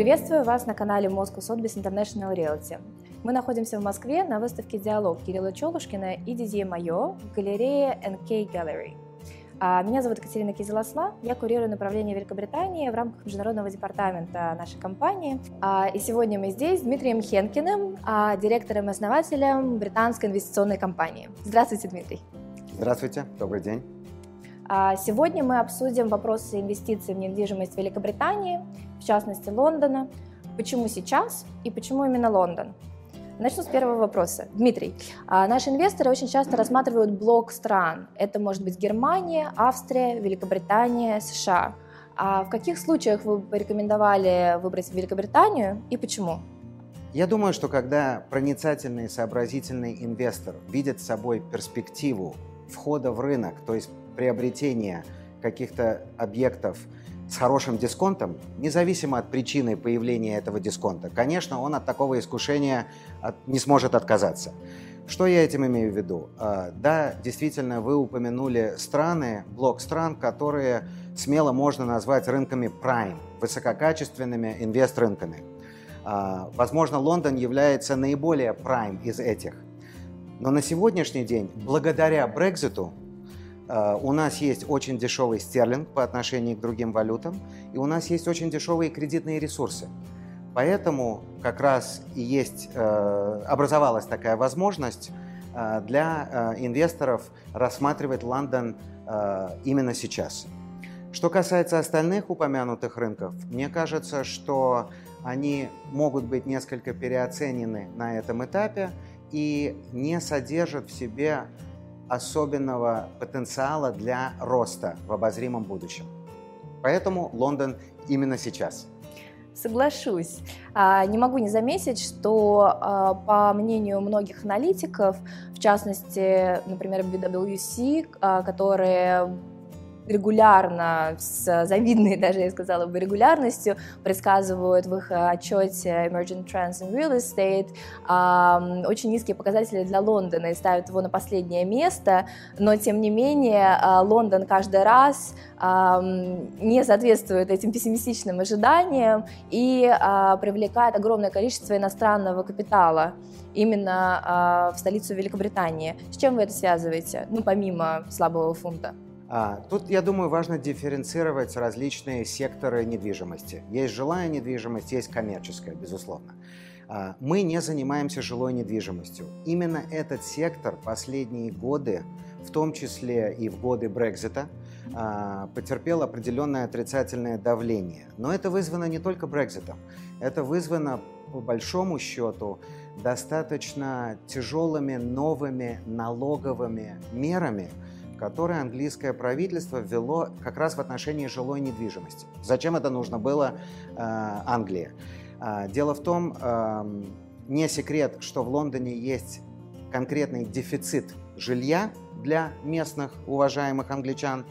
Приветствую вас на канале Moscow Sotheby's International Realty. Мы находимся в Москве на выставке «Диалог» Кирилла Челушкина и Дидье Майо в галерее NK Gallery. А, меня зовут Екатерина Кизелосла, я курирую направление Великобритании в рамках международного департамента нашей компании. А, и сегодня мы здесь с Дмитрием Хенкиным, а, директором и основателем британской инвестиционной компании. Здравствуйте, Дмитрий. Здравствуйте, добрый день. Сегодня мы обсудим вопросы инвестиций в недвижимость Великобритании, в частности Лондона. Почему сейчас и почему именно Лондон? Начну с первого вопроса. Дмитрий, а, наши инвесторы очень часто рассматривают блок стран. Это может быть Германия, Австрия, Великобритания, США. А в каких случаях вы бы рекомендовали выбрать Великобританию и почему? Я думаю, что когда проницательный и сообразительный инвестор видит с собой перспективу входа в рынок, то есть приобретения каких-то объектов – с хорошим дисконтом, независимо от причины появления этого дисконта, конечно, он от такого искушения не сможет отказаться. Что я этим имею в виду? А, да, действительно, вы упомянули страны, блок стран, которые смело можно назвать рынками prime, высококачественными инвест-рынками. А, возможно, Лондон является наиболее prime из этих. Но на сегодняшний день, благодаря Брекзиту, Э, у нас есть очень дешевый стерлинг по отношению к другим валютам, и у нас есть очень дешевые кредитные ресурсы. Поэтому как раз и есть, э, образовалась такая возможность э, для инвесторов рассматривать Лондон именно сейчас. Что касается остальных упомянутых рынков, мне кажется, что они могут быть несколько переоценены на этом этапе и не содержат в себе особенного потенциала для роста в обозримом будущем. Поэтому Лондон именно сейчас. Соглашусь. А, не могу не заметить, что, а, по мнению многих аналитиков, в частности, например, BWC, а, которые регулярно, с завидной даже, я сказала бы, регулярностью предсказывают в их отчете Emerging Trends in Real Estate очень низкие показатели для Лондона и ставят его на последнее место, но тем не менее а, Лондон каждый раз не соответствует этим пессимистичным ожиданиям и а, привлекает огромное количество иностранного капитала именно а, в столицу Великобритании. С чем вы это связываете, ну, помимо слабого фунта? А, тут, я думаю, важно дифференцировать различные секторы недвижимости. Есть жилая недвижимость, есть коммерческая, безусловно. А, мы не занимаемся жилой недвижимостью. Именно этот сектор последние годы, в том числе и в годы Брекзита, а, потерпел определенное отрицательное давление. Но это вызвано не только Брекзитом. Это вызвано, по большому счету, достаточно тяжелыми новыми налоговыми мерами, которые английское правительство ввело как раз в отношении жилой недвижимости. Зачем это нужно было э, Англии? Э, дело в том, э, не секрет, что в Лондоне есть конкретный дефицит жилья для местных уважаемых англичан,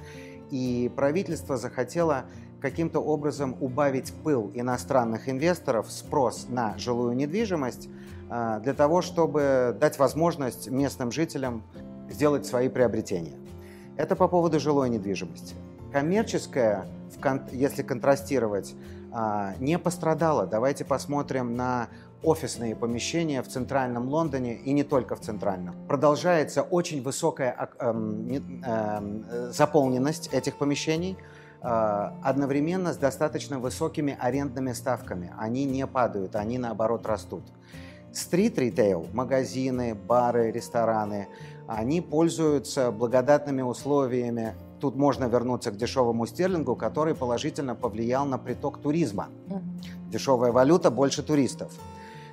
и правительство захотело каким-то образом убавить пыл иностранных инвесторов, спрос на жилую недвижимость, э, для того, чтобы дать возможность местным жителям сделать свои приобретения. Это по поводу жилой недвижимости. Коммерческая, если контрастировать, а, не пострадала. Давайте посмотрим на офисные помещения в центральном Лондоне и не только в центральном. Продолжается очень высокая эм, эм, заполненность этих помещений а, одновременно с достаточно высокими арендными ставками. Они не падают, они наоборот растут. Стрит-ритейл, магазины, бары, рестораны, они пользуются благодатными условиями. Тут можно вернуться к дешевому стерлингу, который положительно повлиял на приток туризма. Дешевая валюта, больше туристов.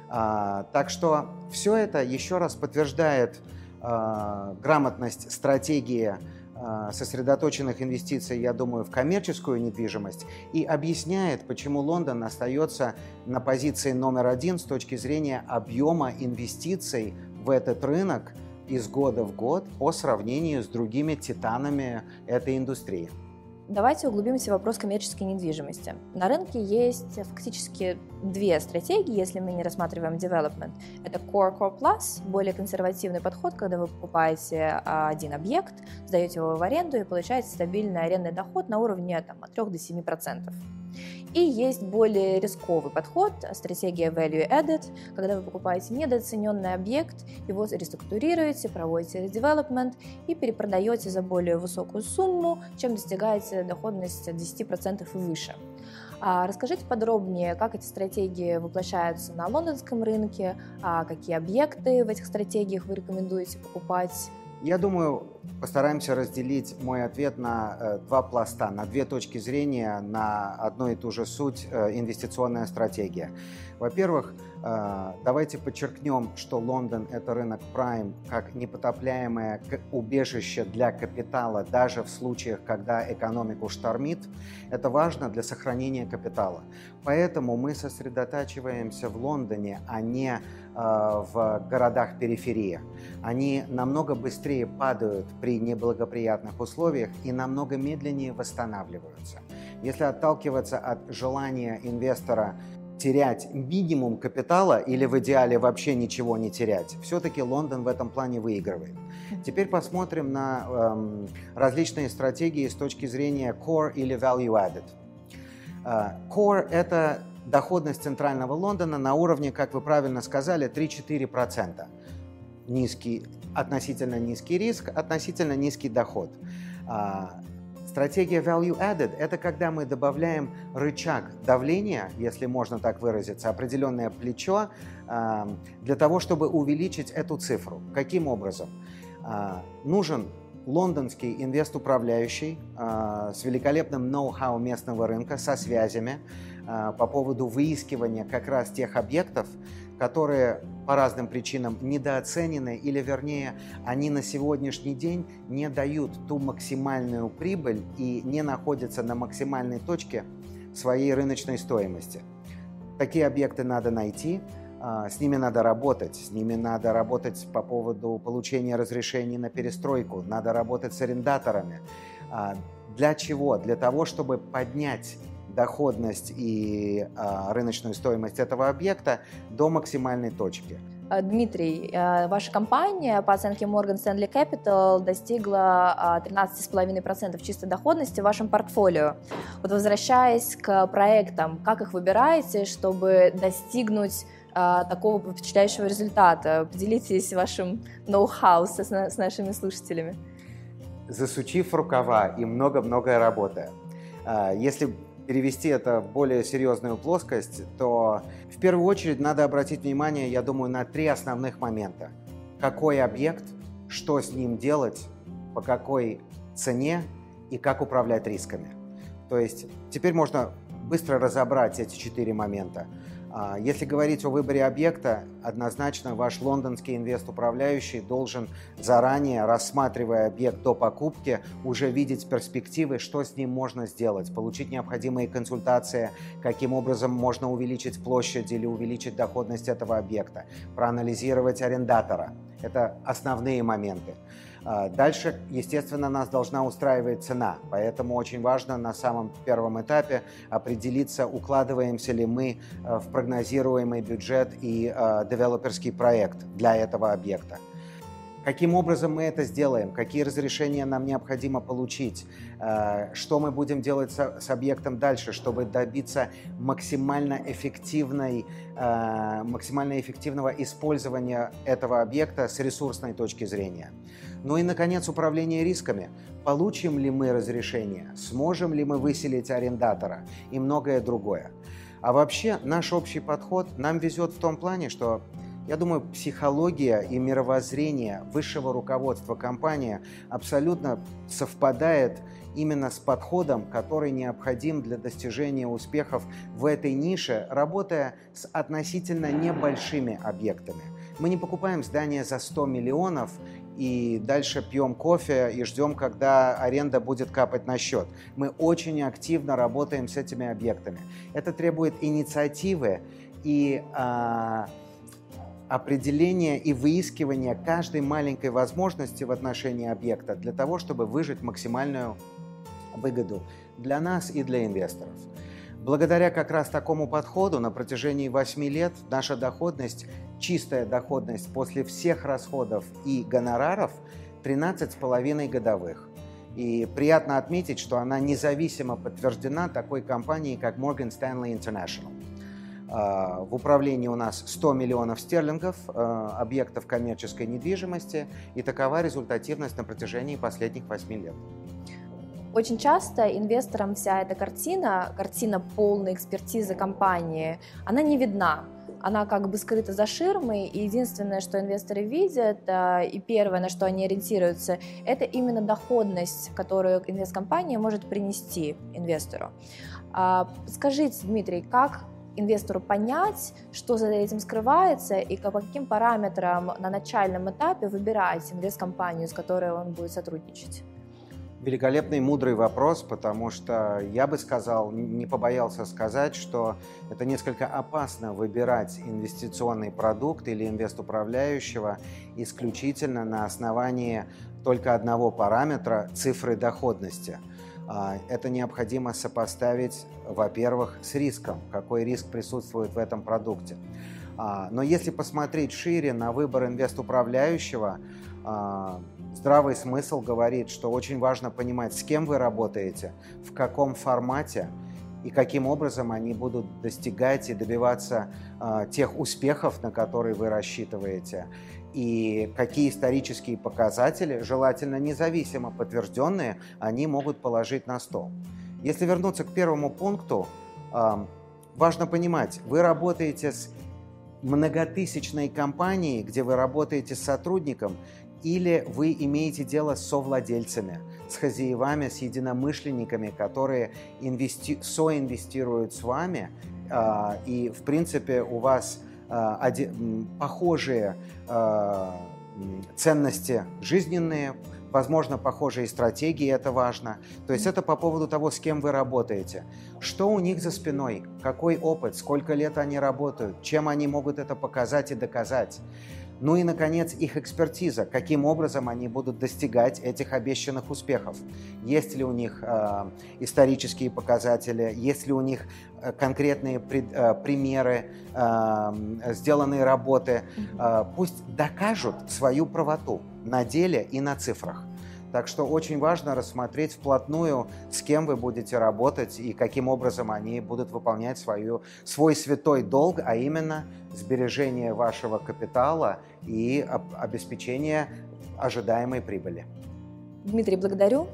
А, так что все это еще раз подтверждает а, грамотность стратегии а, сосредоточенных инвестиций, я думаю, в коммерческую недвижимость и объясняет, почему Лондон остается на позиции номер один с точки зрения объема инвестиций в этот рынок – из года в год по сравнению с другими титанами этой индустрии. Давайте углубимся в вопрос коммерческой недвижимости. На рынке есть фактически две стратегии, если мы не рассматриваем development. Это Core Core Plus, более консервативный подход, когда вы покупаете а, один объект, сдаете его в аренду и получаете стабильный арендный доход на уровне там, от 3 до 7%. И есть более рисковый подход, стратегия value added, когда вы покупаете недооцененный объект, его реструктурируете, проводите development и перепродаете за более высокую сумму, чем достигаете доходность 10% и выше. А расскажите подробнее, как эти стратегии воплощаются на лондонском рынке, а какие объекты в этих стратегиях вы рекомендуете покупать, я думаю, постараемся разделить мой ответ на э, два пласта, на две точки зрения, на одну и ту же суть э, инвестиционная стратегия. Во-первых, э, давайте подчеркнем, что Лондон – это рынок Prime как непотопляемое убежище для капитала, даже в случаях, когда экономику штормит. Это важно для сохранения капитала. Поэтому мы сосредотачиваемся в Лондоне, а не в городах периферии. Они намного быстрее падают при неблагоприятных условиях и намного медленнее восстанавливаются. Если отталкиваться от желания инвестора терять минимум капитала или в идеале вообще ничего не терять, все-таки Лондон в этом плане выигрывает. Теперь посмотрим на эм, различные стратегии с точки зрения core или value added. Э, core – это доходность центрального Лондона на уровне, как вы правильно сказали, 3-4%. Низкий, относительно низкий риск, относительно низкий доход. А, Стратегия value added – это когда мы добавляем рычаг давления, если можно так выразиться, определенное плечо э, для того, чтобы увеличить эту цифру. Каким образом? Э, нужен лондонский инвест-управляющий э, с великолепным ноу-хау местного рынка, со связями по поводу выискивания как раз тех объектов, которые по разным причинам недооценены, или вернее, они на сегодняшний день не дают ту максимальную прибыль и не находятся на максимальной точке своей рыночной стоимости. Такие объекты надо найти, а, с ними надо работать, с ними надо работать по поводу получения разрешений на перестройку, надо работать с арендаторами. А, для чего? Для того, чтобы поднять доходность и а, рыночную стоимость этого объекта до максимальной точки. А, Дмитрий, а, ваша компания по оценке Morgan Stanley Capital достигла 13,5% чистой доходности в вашем портфолио. Вот возвращаясь к проектам, как их выбираете, чтобы достигнуть такого впечатляющего результата? Поделитесь вашим ноу-хау с нашими слушателями. Засучив рукава и много-много работы. Если перевести это в более серьезную плоскость, то в первую очередь надо обратить внимание, я думаю, на три основных момента. Какой объект, что с ним делать, по какой цене и как управлять рисками. То есть теперь можно быстро разобрать эти четыре момента. А, если говорить о выборе объекта, однозначно ваш лондонский инвест-управляющий должен заранее, рассматривая объект до покупки, уже видеть перспективы, что с ним можно сделать, получить необходимые консультации, каким образом можно увеличить площадь или увеличить доходность этого объекта, проанализировать арендатора. Это основные моменты. А, дальше, естественно, нас должна устраивать цена, поэтому очень важно на самом первом этапе определиться, укладываемся ли мы э, в прогнозируемый бюджет и э, девелоперский проект для этого объекта. Каким образом мы это сделаем? Какие разрешения нам необходимо получить? Э, что мы будем делать с, объектом дальше, чтобы добиться максимально, эффективной, максимально эффективного использования этого объекта с ресурсной точки зрения? Ну и, наконец, управление рисками. Получим ли мы разрешение, сможем ли мы выселить арендатора и многое другое. А вообще наш общий подход нам везет в том плане, что я думаю, психология и мировоззрение высшего руководства компании абсолютно совпадает именно с подходом, который необходим для достижения успехов в этой нише, работая с относительно небольшими объектами. Мы не покупаем здание за 100 миллионов и дальше пьем кофе и ждем, когда аренда будет капать на счет. Мы очень активно работаем с этими объектами. Это требует инициативы и а, определения и выискивания каждой маленькой возможности в отношении объекта для того, чтобы выжить максимальную выгоду для нас и для инвесторов. Благодаря как раз такому подходу на протяжении 8 лет наша доходность, чистая доходность после всех расходов и гонораров 13,5 годовых. И приятно отметить, что она независимо подтверждена такой компанией, как Morgan Stanley International. А, в управлении у нас 100 миллионов стерлингов а, объектов коммерческой недвижимости, и такова результативность на протяжении последних 8 лет. Очень часто инвесторам вся эта картина, картина полной экспертизы компании, она не видна. Она как бы скрыта за ширмой, и единственное, что инвесторы видят, а, и первое, на что они ориентируются, это именно доходность, которую инвесткомпания может принести инвестору. Скажите, Дмитрий, как инвестору понять, что за этим скрывается и по каким параметрам на начальном этапе выбирать инвесткомпанию, с которой он будет сотрудничать? Великолепный, мудрый вопрос, потому что я бы сказал, не побоялся сказать, что это несколько опасно выбирать инвестиционный продукт или инвест-управляющего исключительно на основании только одного параметра – цифры доходности – это необходимо сопоставить, во-первых, с риском, какой риск присутствует в этом продукте. А, но если посмотреть шире на выбор инвест-управляющего, а, здравый смысл говорит, что очень важно понимать, с кем вы работаете, в каком формате и каким образом они будут достигать и добиваться тех успехов, на которые вы рассчитываете и какие исторические показатели, желательно независимо подтвержденные, они могут положить на стол. Если вернуться к первому пункту, важно понимать, вы работаете с многотысячной компанией, где вы работаете с сотрудником, или вы имеете дело с совладельцами, с хозяевами, с единомышленниками, которые инвести... соинвестируют с вами, а, и, в принципе, у вас похожие а, ценности жизненные, возможно, похожие стратегии, это важно. То есть это по поводу того, с кем вы работаете. Что у них за спиной, какой опыт, сколько лет они работают, чем они могут это показать и доказать. Ну и, наконец, их экспертиза, каким образом они будут достигать этих обещанных успехов. Есть ли у них э, исторические показатели, есть ли у них э, конкретные при, э, примеры, э, сделанные работы. Э, пусть докажут свою правоту на деле и на цифрах. Так что очень важно рассмотреть вплотную, с кем вы будете работать и каким образом они будут выполнять свою, свой святой долг, а именно сбережение вашего капитала и обеспечение ожидаемой прибыли. Дмитрий, благодарю.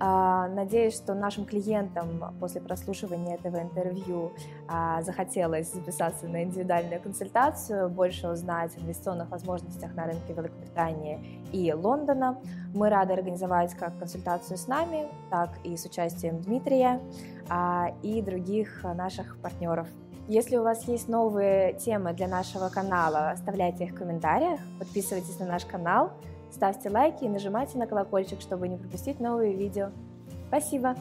А, надеюсь, что нашим клиентам после прослушивания этого интервью а, захотелось записаться на индивидуальную консультацию, больше узнать о инвестиционных возможностях на рынке Великобритании и Лондона. Мы рады организовать как консультацию с нами, так и с участием Дмитрия а, и других наших партнеров. Если у вас есть новые темы для нашего канала, оставляйте их в комментариях, подписывайтесь на наш канал – Ставьте лайки и нажимайте на колокольчик, чтобы не пропустить новые видео. Спасибо!